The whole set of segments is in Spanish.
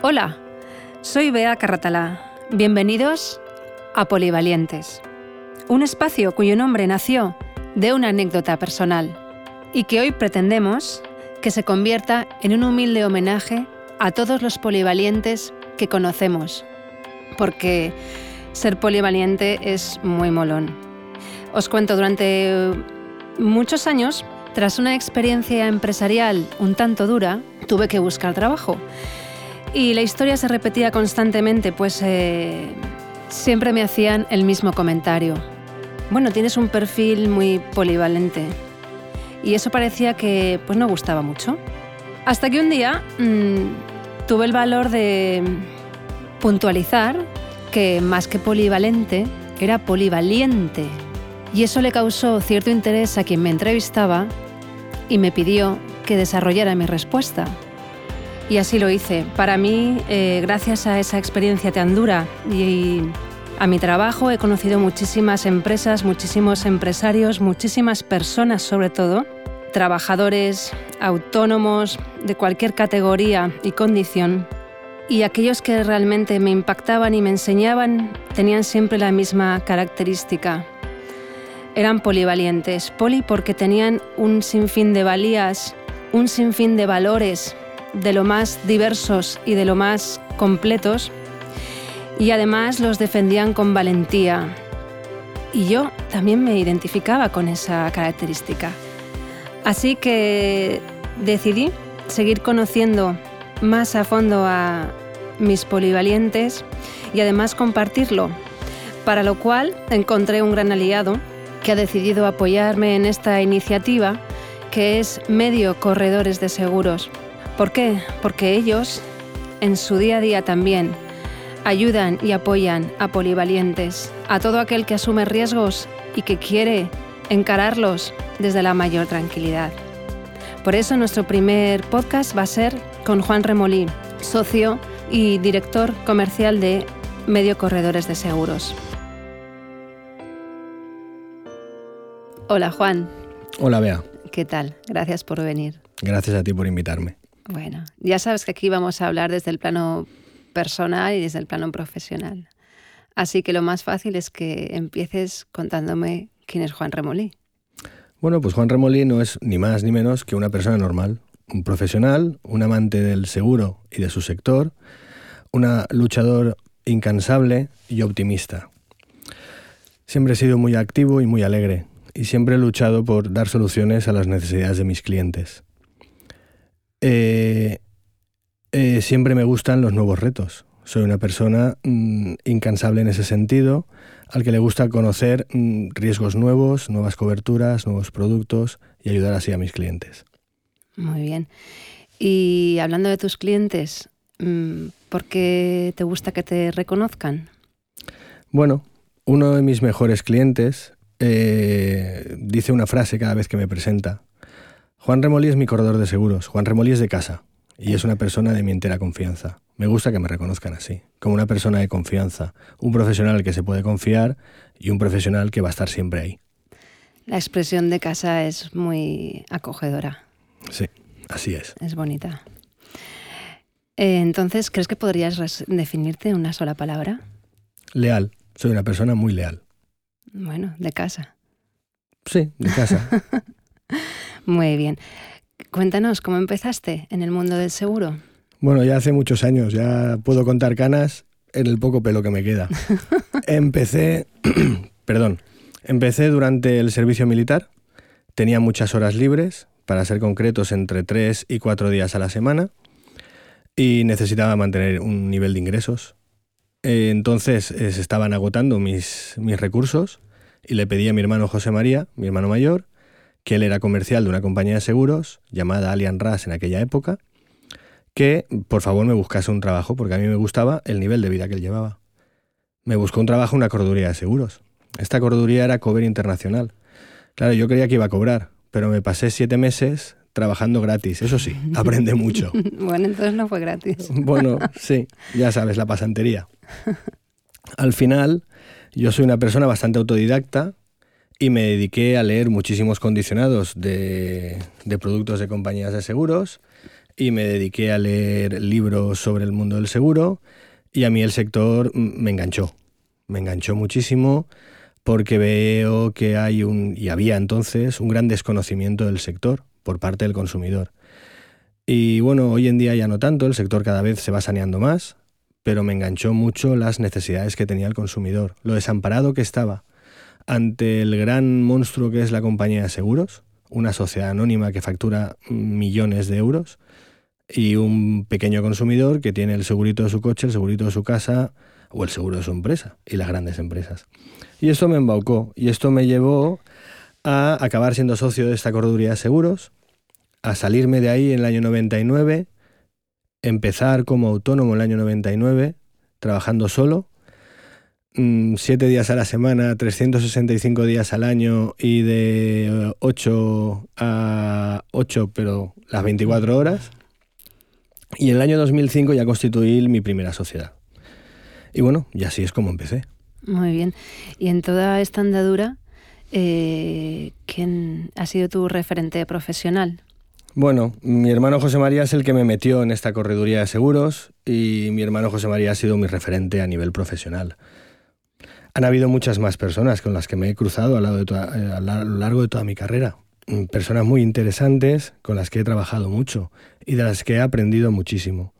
Hola, soy Bea Carratalá. Bienvenidos a Polivalientes, un espacio cuyo nombre nació de una anécdota personal y que hoy pretendemos que se convierta en un humilde homenaje a todos los polivalientes que conocemos, porque ser polivaliente es muy molón. Os cuento, durante muchos años, tras una experiencia empresarial un tanto dura, tuve que buscar trabajo y la historia se repetía constantemente, pues eh, siempre me hacían el mismo comentario. Bueno, tienes un perfil muy polivalente. Y eso parecía que pues no gustaba mucho. Hasta que un día mm, tuve el valor de puntualizar que más que polivalente, era polivaliente. Y eso le causó cierto interés a quien me entrevistaba y me pidió que desarrollara mi respuesta. Y así lo hice. Para mí, eh, gracias a esa experiencia tan dura y a mi trabajo, he conocido muchísimas empresas, muchísimos empresarios, muchísimas personas sobre todo, trabajadores, autónomos, de cualquier categoría y condición. Y aquellos que realmente me impactaban y me enseñaban tenían siempre la misma característica. Eran polivalientes. Poli porque tenían un sinfín de valías, un sinfín de valores de lo más diversos y de lo más completos, y además los defendían con valentía. Y yo también me identificaba con esa característica. Así que decidí seguir conociendo más a fondo a mis polivalientes y además compartirlo, para lo cual encontré un gran aliado que ha decidido apoyarme en esta iniciativa que es Medio Corredores de Seguros. ¿Por qué? Porque ellos, en su día a día también, ayudan y apoyan a polivalientes, a todo aquel que asume riesgos y que quiere encararlos desde la mayor tranquilidad. Por eso nuestro primer podcast va a ser con Juan Remolí, socio y director comercial de Medio Corredores de Seguros. Hola Juan. Hola Bea. ¿Qué tal? Gracias por venir. Gracias a ti por invitarme. Bueno, ya sabes que aquí vamos a hablar desde el plano personal y desde el plano profesional. Así que lo más fácil es que empieces contándome quién es Juan Remolí. Bueno, pues Juan Remolí no es ni más ni menos que una persona normal, un profesional, un amante del seguro y de su sector, un luchador incansable y optimista. Siempre he sido muy activo y muy alegre y siempre he luchado por dar soluciones a las necesidades de mis clientes. Eh, eh, siempre me gustan los nuevos retos. Soy una persona mm, incansable en ese sentido, al que le gusta conocer mm, riesgos nuevos, nuevas coberturas, nuevos productos y ayudar así a mis clientes. Muy bien. Y hablando de tus clientes, mm, ¿por qué te gusta que te reconozcan? Bueno, uno de mis mejores clientes eh, dice una frase cada vez que me presenta Juan Remolí es mi corredor de seguros. Juan Remolí es de casa y es una persona de mi entera confianza. Me gusta que me reconozcan así, como una persona de confianza, un profesional que se puede confiar y un profesional que va a estar siempre ahí. La expresión de casa es muy acogedora. Sí, así es. Es bonita. Eh, entonces, ¿crees que podrías definirte en una sola palabra? Leal. Soy una persona muy leal. Bueno, de casa. Sí, de casa. Muy bien. Cuéntanos, ¿cómo empezaste en el mundo del seguro? Bueno, ya hace muchos años, ya puedo contar canas en el poco pelo que me queda. empecé, perdón, empecé durante el servicio militar, tenía muchas horas libres, para ser concretos, entre tres y cuatro días a la semana, y necesitaba mantener un nivel de ingresos. Entonces eh, se estaban agotando mis, mis recursos y le pedí a mi hermano José María, mi hermano mayor, que él era comercial de una compañía de seguros llamada Allian Ras en aquella época, que por favor me buscase un trabajo porque a mí me gustaba el nivel de vida que él llevaba. Me buscó un trabajo en una correduría de seguros. Esta correduría era cover internacional. Claro, yo creía que iba a cobrar, pero me pasé siete meses trabajando gratis. Eso sí, aprende mucho. bueno, entonces no fue gratis. bueno, sí, ya sabes, la pasantería. Al final, yo soy una persona bastante autodidacta y me dediqué a leer muchísimos condicionados de, productos de compañías de seguros y me dediqué a leer libros sobre el mundo del seguro y a mí el sector me enganchó, me enganchó muchísimo porque veo que hay un, y había entonces, un gran desconocimiento del sector por parte del consumidor. Y bueno, hoy en día ya no tanto, el sector cada vez se va saneando más, pero me enganchó mucho las necesidades que tenía el consumidor, lo desamparado que estaba ante el gran monstruo que es la compañía de seguros, una sociedad anónima que factura millones de euros, y un pequeño consumidor que tiene el segurito de su coche, el segurito de su casa o el seguro de su empresa y las grandes empresas. Y esto me embaucó y esto me llevó a acabar siendo socio de esta correduría de seguros, a salirme de ahí en el año 99, empezar como autónomo en el año 99, trabajando solo, mm, siete días a la semana, 365 días al año y de 8 a 8, pero las 24 horas. Y en el año 2005 ya constituí mi primera sociedad. Y bueno, y así es como empecé. Muy bien. Y en toda esta andadura, eh, ¿quién ha sido tu referente profesional? Bueno, mi hermano José María es el que me metió en esta correduría de seguros y mi hermano José María ha sido mi referente a nivel profesional. Han habido muchas más personas con las que me he cruzado a lo largo de toda mi carrera. Mm, personas muy interesantes con las que he trabajado mucho y de las que he aprendido muchísimo.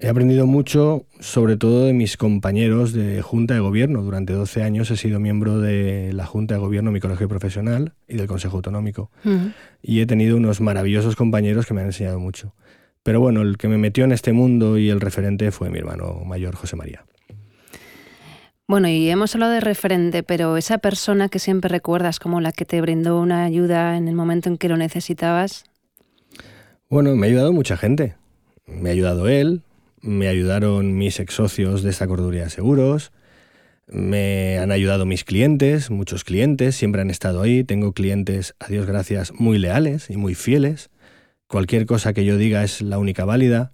He aprendido mucho, sobre todo de mis compañeros de Junta de Gobierno. Durante 12 años he sido miembro de la Junta de Gobierno, mi colegio profesional y del Consejo Autonómico. Y he tenido unos maravillosos compañeros que me han enseñado mucho. Pero bueno, el que me metió en este mundo y el referente fue mi hermano mayor, José María. Bueno, y hemos hablado de referente, pero esa persona que siempre recuerdas como la que te brindó una ayuda en el momento en que lo necesitabas. Bueno, me ha ayudado mucha gente. Me ha ayudado él, me ayudaron mis ex socios de esta corduría de seguros, me han ayudado mis clientes, muchos clientes, siempre han estado ahí. Tengo clientes, a Dios gracias, muy leales y muy fieles. Cualquier cosa que yo diga es la única válida.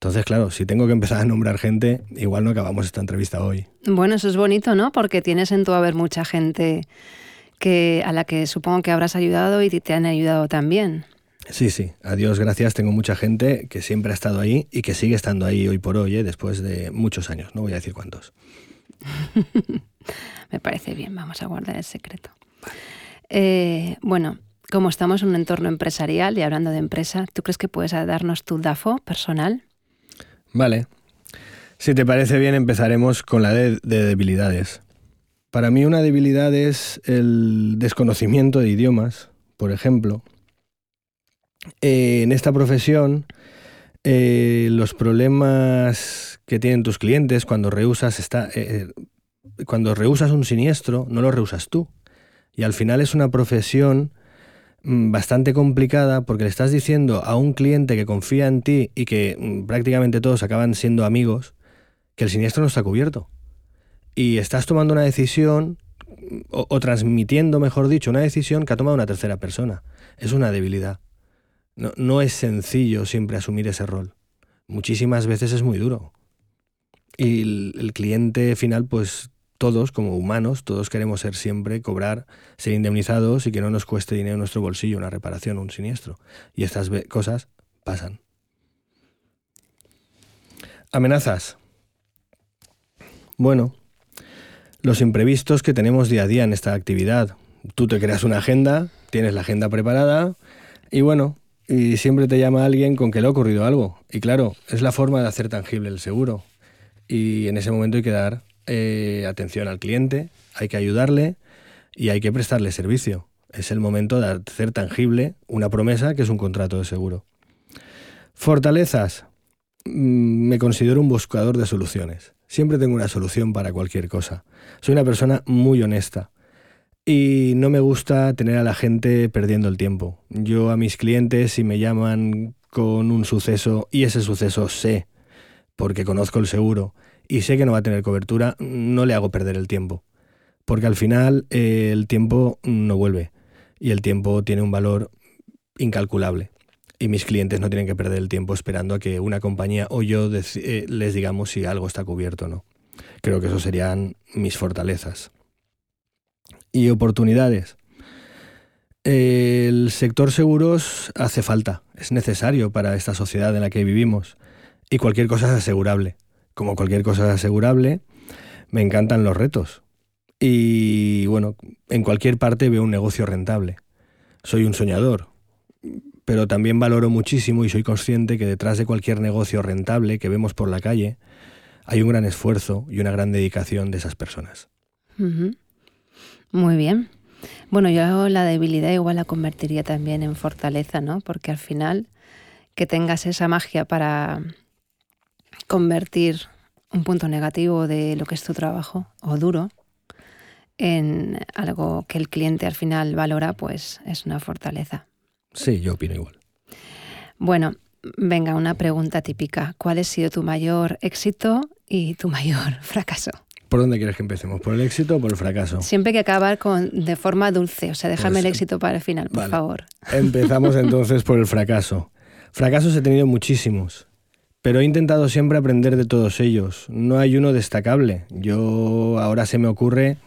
Entonces, claro, si tengo que empezar a nombrar gente, igual no acabamos esta entrevista hoy. Bueno, eso es bonito, ¿no? Porque tienes en tu haber mucha gente que, a la que supongo que habrás ayudado y te han ayudado también. Sí, sí, a Dios gracias, tengo mucha gente que siempre ha estado ahí y que sigue estando ahí hoy por hoy, ¿eh? después de muchos años, no voy a decir cuántos. Me parece bien, vamos a guardar el secreto. Eh, bueno, como estamos en un entorno empresarial y hablando de empresa, ¿tú crees que puedes darnos tu DAFO personal? Vale. Si te parece bien, empezaremos con la de, debilidades. Para mí una debilidad es el desconocimiento de idiomas, por ejemplo. Eh, en esta profesión, eh, los problemas que tienen tus clientes cuando rehusas, eh, cuando rehusas un siniestro, no lo rehusas tú. Y al final es una profesión bastante complicada porque le estás diciendo a un cliente que confía en ti y que mm, prácticamente todos acaban siendo amigos que el siniestro no está cubierto. Y estás tomando una decisión mm, o, transmitiendo, mejor dicho, una decisión que ha tomado una tercera persona. Es una debilidad. No, no es sencillo siempre asumir ese rol. Muchísimas veces es muy duro. Y el, el cliente final pues todos, como humanos, todos queremos ser siempre, cobrar, ser indemnizados y que no nos cueste dinero en nuestro bolsillo una reparación un siniestro. Y estas cosas pasan. Amenazas. Bueno, los imprevistos que tenemos día a día en esta actividad. Tú te creas una agenda, tienes la agenda preparada y bueno, y siempre te llama alguien con que le ha ocurrido algo. Y claro, es la forma de hacer tangible el seguro. Y en ese momento hay que dar eh, atención al cliente, hay que ayudarle y hay que prestarle servicio. Es el momento de hacer tangible una promesa que es un contrato de seguro. Fortalezas. Mm, me considero un buscador de soluciones. Siempre tengo una solución para cualquier cosa. Soy una persona muy honesta y no me gusta tener a la gente perdiendo el tiempo. Yo a mis clientes, si me llaman con un suceso y ese suceso sé, porque conozco el seguro, y sé que no va a tener cobertura, no le hago perder el tiempo. Porque al final eh, el tiempo no vuelve y el tiempo tiene un valor incalculable. Y mis clientes no tienen que perder el tiempo esperando a que una compañía o yo eh, les digamos si algo está cubierto o no. Creo que eso serían mis fortalezas. Y oportunidades. El sector seguros hace falta, es necesario para esta sociedad en la que vivimos. Y cualquier cosa es asegurable. Como cualquier cosa asegurable, me encantan los retos. Y bueno, en cualquier parte veo un negocio rentable. Soy un soñador, pero también valoro muchísimo y soy consciente que detrás de cualquier negocio rentable que vemos por la calle hay un gran esfuerzo y una gran dedicación de esas personas. Muy bien. Bueno, yo la debilidad igual la convertiría también en fortaleza, ¿no? Porque al final que tengas esa magia para convertir un punto negativo de lo que es tu trabajo o duro en algo que el cliente al final valora, pues es una fortaleza. Sí, yo opino igual. Bueno, venga, una pregunta típica. ¿Cuál ha sido tu mayor éxito y tu mayor fracaso? ¿Por dónde quieres que empecemos? ¿Por el éxito o por el fracaso? Siempre hay que acabar con, de forma dulce, o sea, déjame el pues, éxito para el final, por favor. Empezamos entonces por el fracaso. Fracasos he tenido muchísimos, pero he intentado siempre aprender de todos ellos. No hay uno destacable. Yo ahora se me ocurre,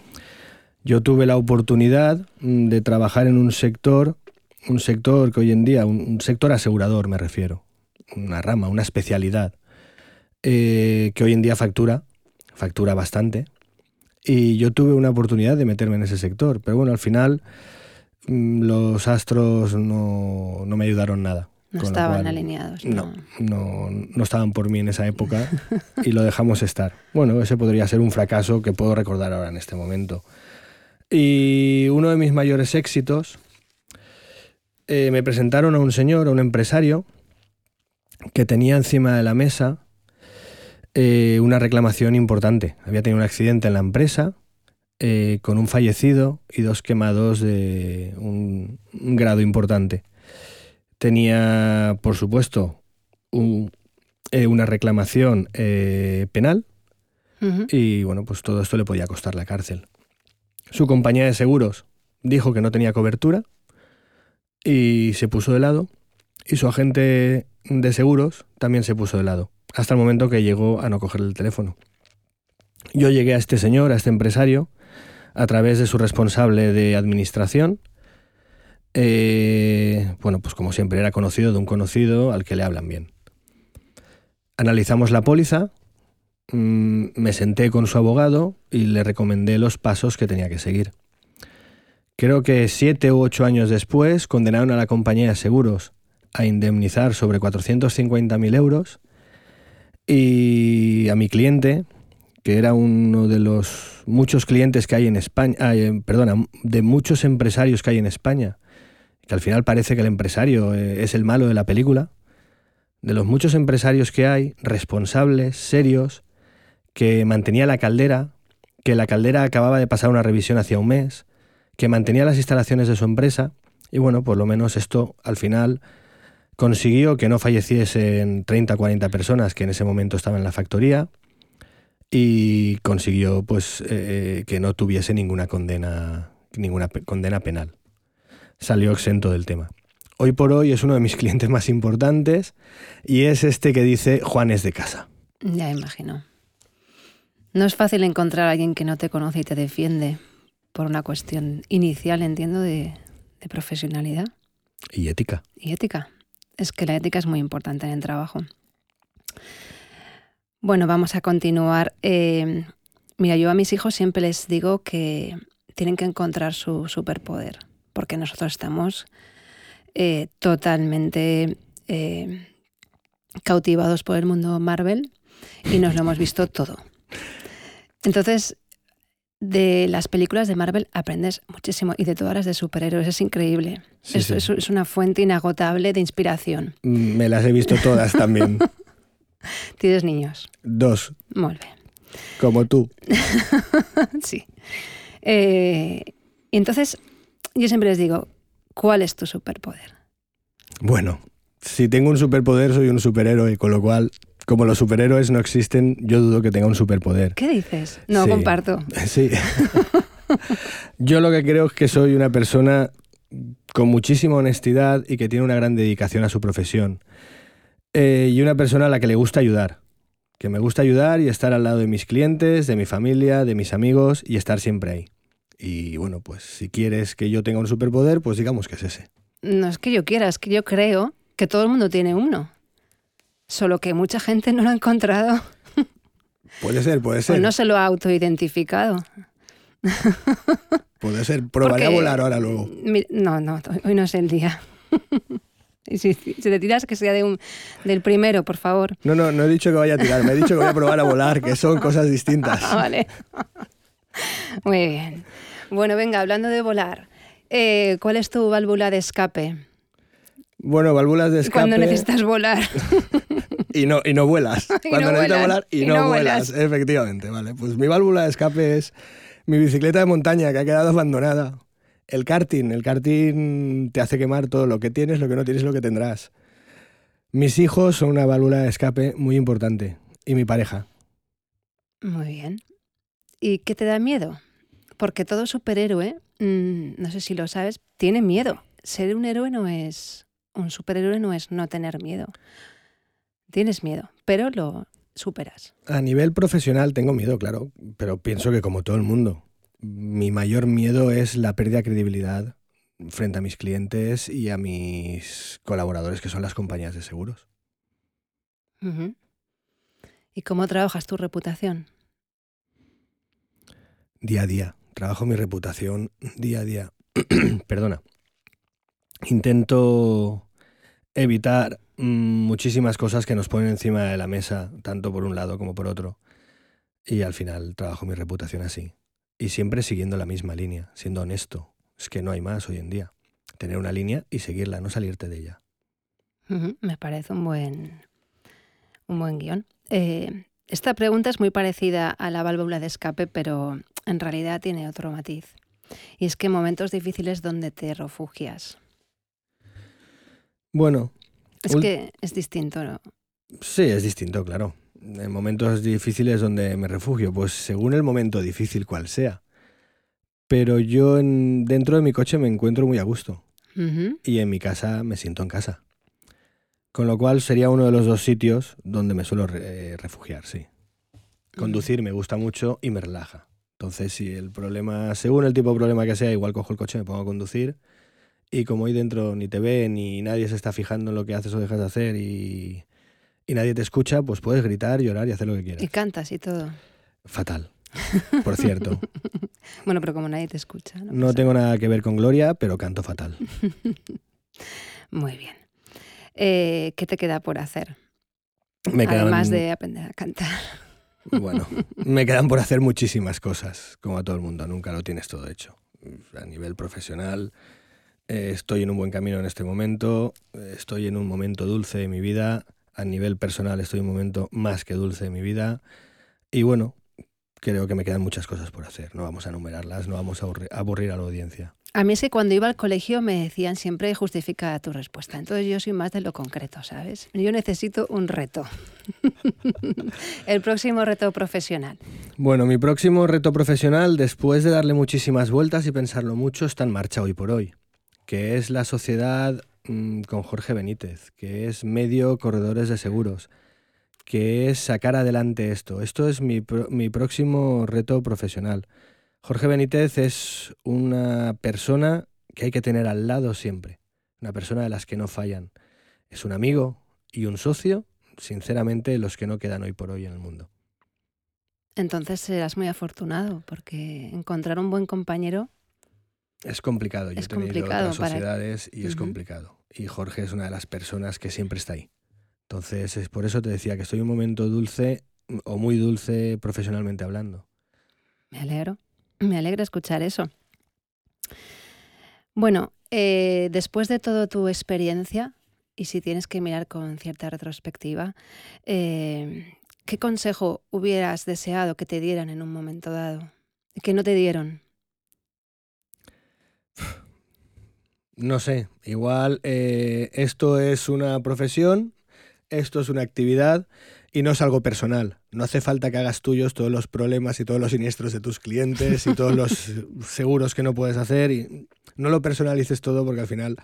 yo tuve la oportunidad mm, de trabajar en un sector, un sector que hoy en día, un, sector asegurador me refiero, una rama, una especialidad, eh, que hoy en día factura factura bastante. Y yo tuve una oportunidad de meterme en ese sector, pero bueno, al final mm, los astros no, me ayudaron nada. No estaban alineados. No. no, no, estaban por mí en esa época y lo dejamos estar. Bueno, ese podría ser un fracaso que puedo recordar ahora en este momento. Y uno de mis mayores éxitos, eh, me presentaron a un señor, a un empresario, que tenía encima de la mesa eh, una reclamación importante. Había tenido un accidente en la empresa eh, con un fallecido y dos quemados de un, grado importante. Tenía, por supuesto, eh, una reclamación penal y bueno, pues todo esto le podía costar la cárcel. Su compañía de seguros dijo que no tenía cobertura y se puso de lado y su agente de seguros también se puso de lado hasta el momento que llegó a no coger el teléfono. Yo llegué a este señor, a este empresario, a través de su responsable de administración. Eh, bueno, pues como siempre era conocido de un conocido al que le hablan bien. Analizamos la póliza, mm, me senté con su abogado y le recomendé los pasos que tenía que seguir. Creo que siete u ocho años después condenaron a la compañía de seguros a indemnizar sobre 450.000 euros y a mi cliente, que era uno de los muchos clientes que hay en España, perdona, de muchos empresarios que hay en España, que al final parece que el empresario eh, es el malo de la película, de los muchos empresarios que hay, responsables, serios, que mantenía la caldera, que la caldera acababa de pasar una revisión hacia un mes, que mantenía las instalaciones de su empresa, y bueno, por lo menos esto al final consiguió que no falleciesen 30 o 40 personas que en ese momento estaban en la factoría y consiguió pues eh, eh, que no tuviese ninguna condena ninguna condena penal. Salió exento del tema. Hoy por hoy es uno de mis clientes más importantes y es este que dice Juan es de casa. Ya imagino. No es fácil encontrar a alguien que no te conoce y te defiende por una cuestión inicial, entiendo, de, de profesionalidad. Y ética. Y ética es que la ética es muy importante en el trabajo. Bueno, vamos a continuar. Eh, mira, yo a mis hijos siempre les digo que tienen que encontrar su superpoder, porque nosotros estamos eh, totalmente eh, cautivados por el mundo Marvel y nos lo hemos visto todo. Entonces, de las películas de Marvel aprendes muchísimo y de todas las de superhéroes, es increíble. es, una fuente inagotable de inspiración. Mm, me las he visto todas también. ¿Tienes niños? Dos. Muy bien. Como tú. sí. Eh, y entonces, yo siempre les digo, ¿cuál es tu superpoder? Bueno, si tengo un superpoder, soy un superhéroe, con lo cual como los superhéroes no existen, yo dudo que tenga un superpoder. ¿Qué dices? No comparto. Sí. yo lo que creo es que soy una persona con muchísima honestidad y que tiene una gran dedicación a su profesión. Eh, y una persona a la que le gusta ayudar. Que me gusta ayudar y estar al lado de mis clientes, de mi familia, de mis amigos y estar siempre ahí. Y bueno, pues si quieres que yo tenga un superpoder, pues digamos que es ese. No es que yo quiera, es que yo creo que todo el mundo tiene uno. Solo que mucha gente no lo ha encontrado. Puede ser, puede O ser. no se lo ha autoidentificado. Puede ser. Probaré a volar ahora luego. No, no, hoy no es el día. Y si, si te tiras, que sea de un, del primero, por favor. No, no, no he dicho que vaya a tirar, me he dicho que voy a probar a volar, que son cosas distintas. Ah, vale. Muy bien. Bueno, venga, hablando de volar, eh, ¿cuál es tu válvula de escape? Bueno, válvulas de escape. Cuando necesitas volar. Y no, y no vuelas. Y Cuando no necesitas vuelas, volar y, y no, no vuelas. vuelas. Efectivamente, vale. Pues mi válvula de escape es mi bicicleta de montaña que ha quedado abandonada. El karting. El karting te hace quemar todo lo que tienes, lo que no tienes, lo que tendrás. Mis hijos son una válvula de escape muy importante. Y mi pareja. Muy bien. ¿Y qué te da miedo? Porque todo superhéroe, mm, no sé si lo sabes, tiene miedo. Ser un héroe no es. Un superhéroe no es no tener miedo. Tienes miedo, pero lo superas. A nivel profesional tengo miedo, claro, pero pienso que como todo el mundo. Mi mayor miedo es la pérdida de credibilidad frente a mis clientes y a mis colaboradores, que son las compañías de seguros. ¿Y cómo trabajas tu reputación? Día a día. Trabajo mi reputación día a día. Perdona. Intento evitar mm, muchísimas cosas que nos ponen encima de la mesa, tanto por un lado como por otro. Y al final trabajo mi reputación así. Y siempre siguiendo la misma línea, siendo honesto. Es que no hay más hoy en día. Tener una línea y seguirla, no salirte de ella. Me parece un buen, un buen guion. Eh, esta pregunta es muy parecida a la válvula de escape, pero en realidad tiene otro matiz. Y es que momentos difíciles donde te refugias. Bueno, Es que es distinto, ¿no? Sí, es distinto, claro. En momentos difíciles donde me refugio, pues según el momento difícil cual sea. Pero yo en- dentro de mi coche me encuentro muy a gusto y en mi casa me siento en casa. Con lo cual sería uno de los dos sitios donde me suelo re- eh, refugiar, sí. Conducir me gusta mucho y me relaja. Entonces, si el problema, según el tipo de problema que sea, igual cojo el coche, me pongo a conducir y como ahí dentro ni te ve, ni nadie se está fijando en lo que haces o dejas de hacer y, y nadie te escucha, pues puedes gritar, llorar y hacer lo que quieras. Y cantas y todo. Fatal, por cierto. Bueno, pero como nadie te escucha. No, No tengo nada que ver con Gloria, pero canto fatal. Muy bien. Eh, ¿Qué te queda por hacer? Me quedan, Además de aprender a cantar. Bueno, me quedan por hacer muchísimas cosas, como a todo el mundo. Nunca lo tienes todo hecho. A nivel profesional, eh, estoy en un buen camino en este momento. eh, Estoy en un momento dulce de mi vida. A nivel personal, estoy en un momento más que dulce de mi vida. Y bueno, creo que me quedan muchas cosas por hacer. No vamos a enumerarlas, no vamos a aburrir a la audiencia. A mí es que cuando iba al colegio me decían siempre justifica tu respuesta. Entonces yo soy más de lo concreto, ¿sabes? Yo necesito un reto. El próximo reto profesional. Bueno, mi próximo reto profesional, después de darle muchísimas vueltas y pensarlo mucho, está en marcha hoy por hoy, que es la sociedad mm, con Jorge Benítez, que es medio corredores de seguros, que es sacar adelante esto. Esto es mi, mi próximo reto profesional. Jorge Benítez es una persona que hay que tener al lado siempre, una persona de las que no fallan. Es un amigo y un socio, sinceramente, los que no quedan hoy por hoy en el mundo. Entonces serás muy afortunado porque encontrar un buen compañero Es complicado. Yo Es he tenido complicado otras para- sociedades y es complicado. Y Jorge es una de las personas que siempre está ahí. Entonces, es por eso te decía que estoy en un momento dulce o muy dulce profesionalmente hablando. Me alegro. Me alegra escuchar eso. Bueno, eh, después de toda tu experiencia, y si tienes que mirar con cierta retrospectiva, eh, ¿qué consejo hubieras deseado que te dieran en un momento dado? Que no te dieron. No sé, igual eh, esto es una profesión, esto es una actividad y no es algo personal. No hace falta que hagas tuyos todos los problemas y todos los siniestros de tus clientes y todos los seguros que no puedes hacer y no lo personalices todo porque al final,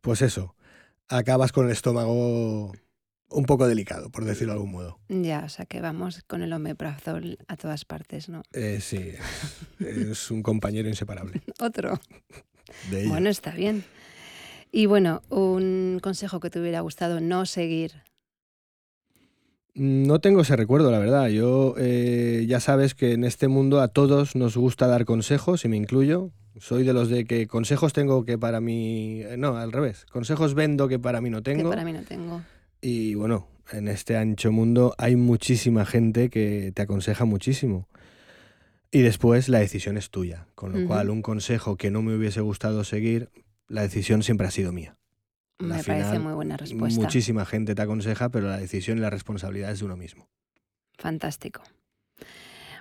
pues eso, acabas con el estómago un poco delicado, por decirlo de algún modo. Ya, o sea que vamos con el omeprazol a todas partes, ¿no? Eh, sí, es, un compañero inseparable Otro. de ella. Bueno, está bien. Y bueno, un consejo que te hubiera gustado no seguir. No tengo ese recuerdo, la verdad. Yo eh, ya sabes que en este mundo a todos nos gusta dar consejos, y me incluyo. Soy de los de que consejos tengo que para mí... eh, No, al revés. Consejos vendo que para mí no Que tengo. para mí no tengo. Y bueno, en este ancho mundo hay muchísima gente que te aconseja muchísimo. Y después la decisión es tuya. Con lo cual, un consejo que no me hubiese gustado seguir, la decisión siempre ha sido mía. Me Al parece muy buena respuesta. Muchísima gente te aconseja, pero la decisión y la responsabilidad es de uno mismo. Fantástico.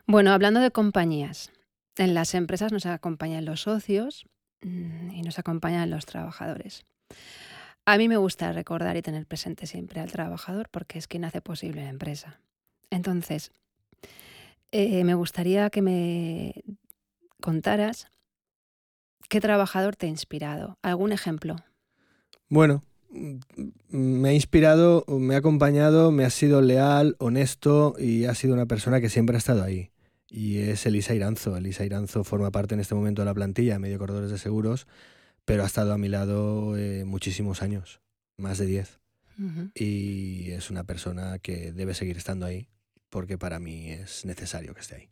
Bueno, hablando de compañías, en las empresas nos acompañan los socios mm, y nos acompañan los trabajadores. A mí me gusta recordar y tener presente siempre al trabajador porque es quien hace posible la empresa. Entonces, eh, me gustaría que me contaras qué trabajador te ha inspirado. ¿Algún ejemplo? Bueno, mm, me ha inspirado, me ha acompañado, me ha sido leal, honesto y ha sido una persona que siempre ha estado ahí. Y es Elisa Iranzo. Elisa Iranzo forma parte en este momento de la plantilla de Medio Corredores de Seguros, pero ha estado a mi lado eh, muchísimos años, más de 10. Ujú. Y es una persona que debe seguir estando ahí, porque para mí es necesario que esté ahí.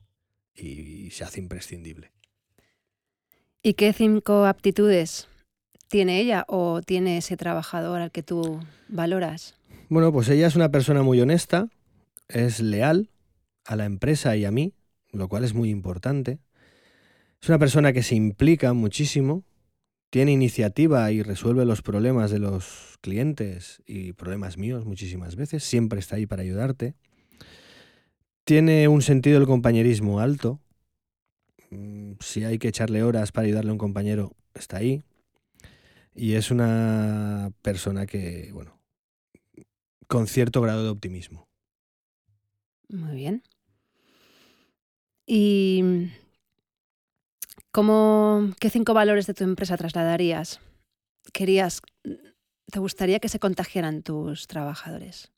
Y se hace imprescindible. ¿Y qué cinco aptitudes tiene ella o tiene ese trabajador al que tú valoras? Bueno, pues ella es una persona muy honesta, es leal a la empresa y a mí, lo cual es muy importante. Es una persona que se implica muchísimo, tiene iniciativa y resuelve los problemas de los clientes y problemas míos muchísimas veces, siempre está ahí para ayudarte. Tiene un sentido del compañerismo alto. Mm, Si hay que echarle horas para ayudarle a un compañero, está ahí. Y es una persona que, bueno, con cierto grado de optimismo. Muy bien. ¿Y mm, cómo, qué cinco valores de tu empresa trasladarías? ¿Querías, te gustaría que se contagiaran tus trabajadores?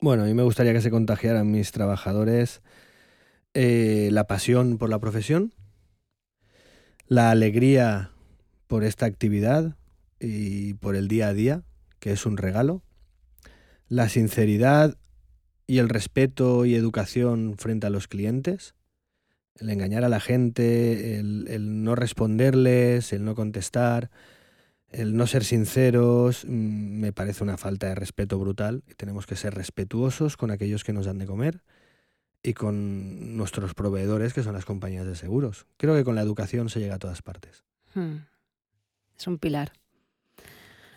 Bueno, a mí me gustaría que se contagiaran mis trabajadores eh, la pasión por la profesión, la alegría por esta actividad y por el día a día, que es un regalo, la sinceridad y el respeto y educación frente a los clientes, el engañar a la gente, el, no responderles, el no contestar, el no ser sinceros, mm, me parece una falta de respeto brutal tenemos que ser respetuosos con aquellos que nos dan de comer y con nuestros proveedores, que son las compañías de seguros. Creo que con la educación se llega a todas partes. Hmm, Es un pilar.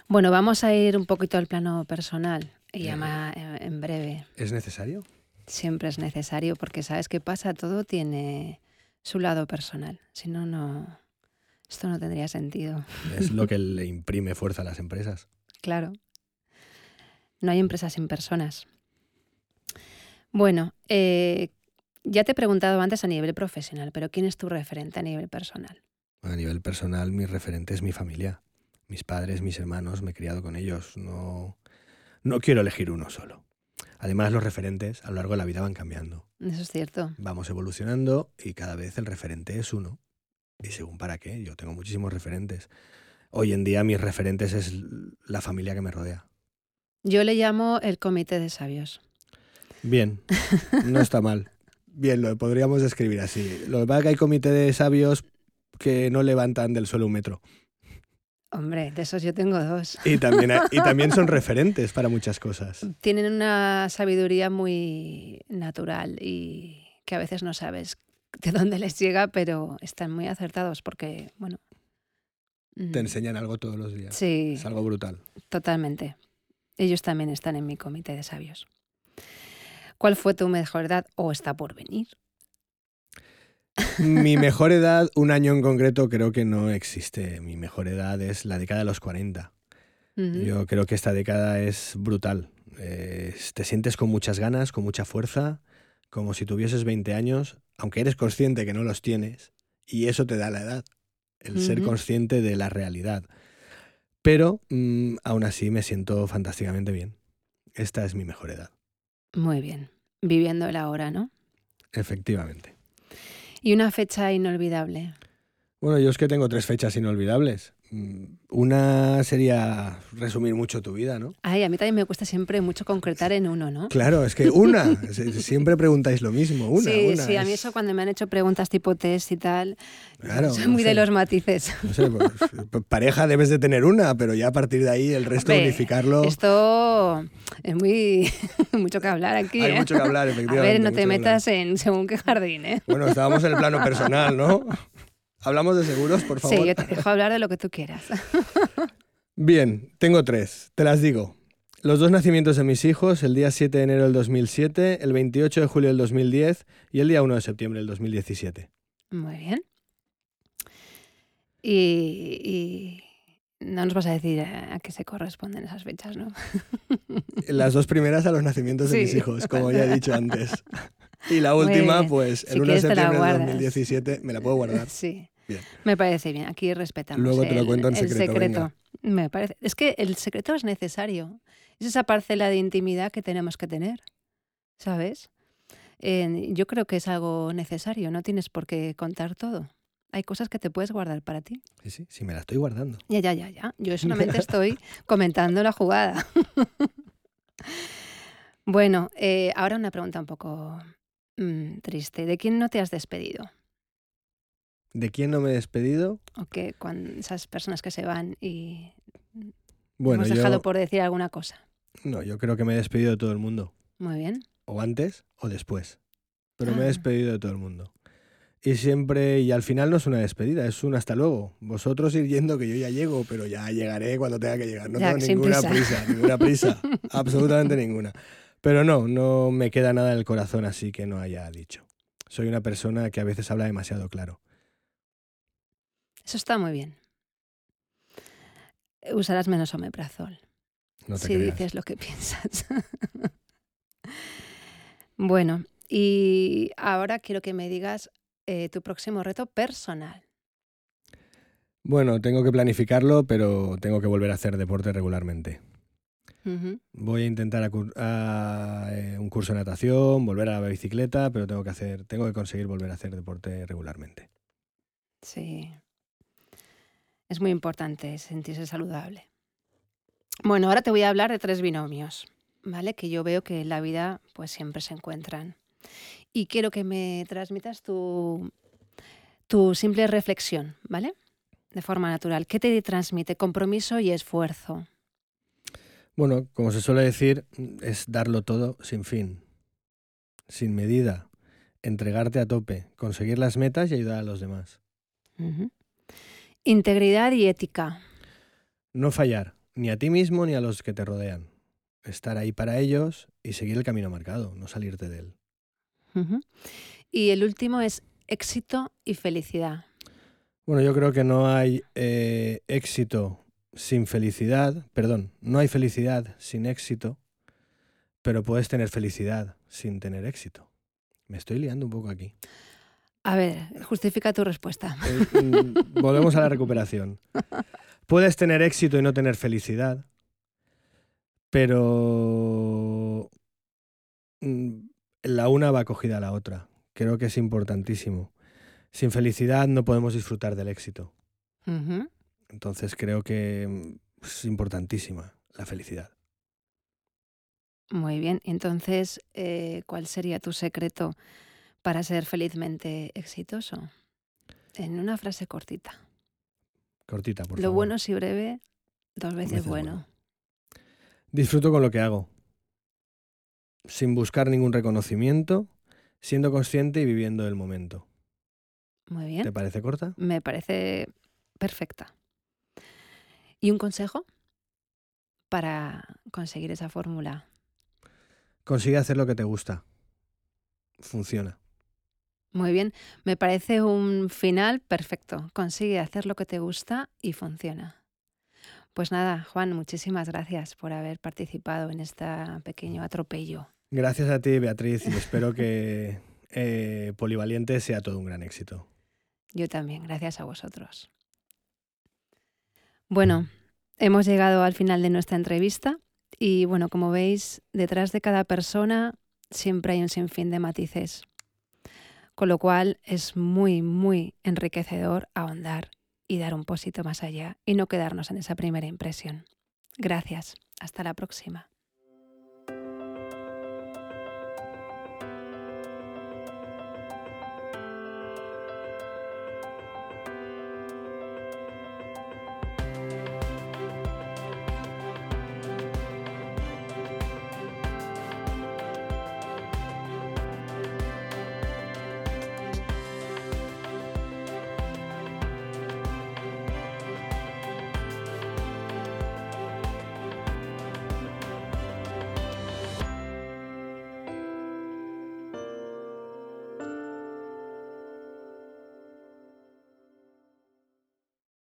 Bueno, vamos a ir un poquito al plano personal y ma- eh, en breve. ¿Es necesario? Siempre es necesario porque sabes qué pasa, todo tiene su lado personal. Si no, no, esto no tendría sentido. Es lo que le imprime fuerza a las empresas. Claro. No hay empresas sin personas. Bueno, eh, ya te he preguntado antes a nivel profesional, pero ¿quién es tu referente a nivel personal? A nivel personal, mi referente es mi familia. Mis padres, mis hermanos, me he criado con ellos. No, no quiero elegir uno solo. Además, los referentes a lo largo de la vida van cambiando. Eso es cierto. Vamos evolucionando y cada vez el referente es uno. Y según para qué, yo tengo muchísimos referentes. Hoy en día mis referentes es la familia que me rodea. Yo le llamo el comité de sabios. Bien, no está mal. Bien, lo podríamos describir así. Lo que pasa es que hay comité de sabios que no levantan del suelo un metro. Hombre, de esos yo tengo dos. Y también, y también son referentes para muchas cosas. Tienen una sabiduría muy natural y que a veces no sabes de dónde les llega, pero están muy acertados porque, bueno. mm, Te enseñan algo todos los días. Sí, Es algo brutal. totalmente. Ellos también están en mi comité de sabios. ¿Cuál fue tu mejor edad o está por venir? Mi mejor edad, un año en concreto, creo que no existe. Mi mejor edad es la década de los 40. Ujú. Yo creo que esta década es brutal. Eh, te sientes con muchas ganas, con mucha fuerza, como si tuvieses 20 años, aunque eres consciente que no los tienes, y eso te da la edad, el ser consciente de la realidad. Pero mm, aún así me siento fantásticamente bien. Esta es mi mejor edad, Muy bien. Viviendo el ahora, ¿no? efectivamente. Y una fecha inolvidable. Bueno, yo es que tengo tres fechas inolvidables. Mm, Una sería resumir mucho tu vida, ¿no? Ay, a mí también me cuesta siempre mucho concretar en uno, ¿no? Claro, es que una, siempre preguntáis lo mismo, una, sí, una. sí, a mí es- eso cuando me han hecho preguntas tipo test y tal, Claro, soy no muy de sé. los matices. No sé, pues, pareja debes de tener una, pero ya a partir de ahí el resto Hombre, unificarlo. Esto es muy mucho que hablar aquí. Hay ¿eh? mucho que hablar, A efectivamente. ver, no te metas en según qué jardín, ¿eh? hablar. Bueno, estábamos en el plano personal, ¿no? Hablamos de seguros, por favor. Sí, yo te dejo hablar de lo que tú quieras. Bien, tengo tres, te las digo. Los dos nacimientos de mis hijos, el día 7 de enero del 2007, el 28 de julio del 2010 y el día 1 de septiembre del 2017. Muy bien. Y, y no nos vas a decir a, qué se corresponden esas fechas, ¿no? Las dos primeras a los nacimientos de Sí. mis hijos, como ya he dicho antes. Y la última, pues Si el 1 de septiembre del guardas. 2017, me la puedo guardar. Sí. Bien. Me parece bien. Aquí respetamos. Luego te lo el- cuento en el secreto, venga. Me parece. Es que el secreto es necesario. Es esa parcela de intimidad que tenemos que tener. ¿Sabes? Eh, yo creo que es algo necesario. No tienes por qué contar todo. Hay cosas que te puedes guardar para ti. Sí, sí, sí, me la estoy guardando. Ya, ya, ya, ya. Yo solamente estoy comentando la jugada. bueno, eh, ahora una pregunta un poco mm, triste. ¿De quién no te has despedido? ¿De quién no me he despedido? ¿O que cuando esas personas que se van y Bueno, hemos dejado yo, por decir alguna cosa? no, yo creo que me he despedido de todo el mundo. Muy bien. o antes o después. Pero me he Ah. despedido de todo el mundo. Y siempre, y al final no es una despedida, es un hasta luego. Vosotros ir yendo que yo ya llego, pero ya llegaré cuando tenga que llegar. No Ya, tengo ninguna prisa. prisa, ninguna prisa, absolutamente ninguna. Pero no, no me queda nada en el corazón así que no haya dicho. Soy una persona que a veces habla demasiado claro. Eso está muy bien. Usarás menos omeprazol No te si creas. dices lo que piensas. bueno, y ahora quiero que me digas eh, tu próximo reto personal. Bueno, tengo que planificarlo, pero tengo que volver a hacer deporte regularmente. Voy a intentar a, eh, un curso de natación, volver a la bicicleta, pero tengo que hacer, tengo que conseguir volver a hacer deporte regularmente. Sí. Es muy importante sentirse saludable. Bueno, ahora te voy a hablar de tres binomios, ¿vale? Que yo veo que en la vida pues siempre se encuentran. Y quiero que me transmitas tu, tu simple reflexión, ¿vale? De forma natural. ¿Qué te transmite compromiso y esfuerzo? Bueno, como se suele decir, es darlo todo sin fin, sin medida, entregarte a tope, conseguir las metas y ayudar a los demás. Integridad y ética. No fallar, ni a ti mismo ni a los que te rodean. Estar ahí para ellos y seguir el camino marcado, no salirte de él. Y el último es éxito y felicidad. Bueno, yo creo que no hay eh, éxito sin felicidad, perdón, no hay felicidad sin éxito, pero puedes tener felicidad sin tener éxito. Me estoy liando un poco aquí. A ver, justifica tu respuesta. Eh, mm, volvemos a la recuperación. Puedes tener éxito y no tener felicidad, pero mm, la una va acogida a la otra. Creo que es importantísimo. Sin felicidad no podemos disfrutar del éxito. Entonces creo que mm, es importantísima la felicidad. Muy bien. Entonces, eh, ¿cuál sería tu secreto para ser felizmente exitoso? En una frase cortita. Cortita, por Lo favor. bueno si breve, dos veces veces bueno. bueno. Disfruto con lo que hago, sin buscar ningún reconocimiento, siendo consciente y viviendo el momento. Muy bien. ¿Te parece corta? Me parece perfecta. ¿Y un consejo para conseguir esa fórmula? Consigue hacer lo que te gusta. Funciona. Muy bien, me parece un final perfecto. Consigue hacer lo que te gusta y funciona. Pues nada, Juan, muchísimas gracias por haber participado en este pequeño atropello. Gracias a ti, Beatriz, y espero que eh, Polivaliente sea todo un gran éxito. Yo también, gracias a vosotros. Bueno, hemos llegado al final de nuestra entrevista y bueno, como veis, detrás de cada persona siempre hay un sinfín de matices, con lo cual es muy, muy enriquecedor ahondar y dar un posito más allá y no quedarnos en esa primera impresión. Gracias. Hasta la próxima.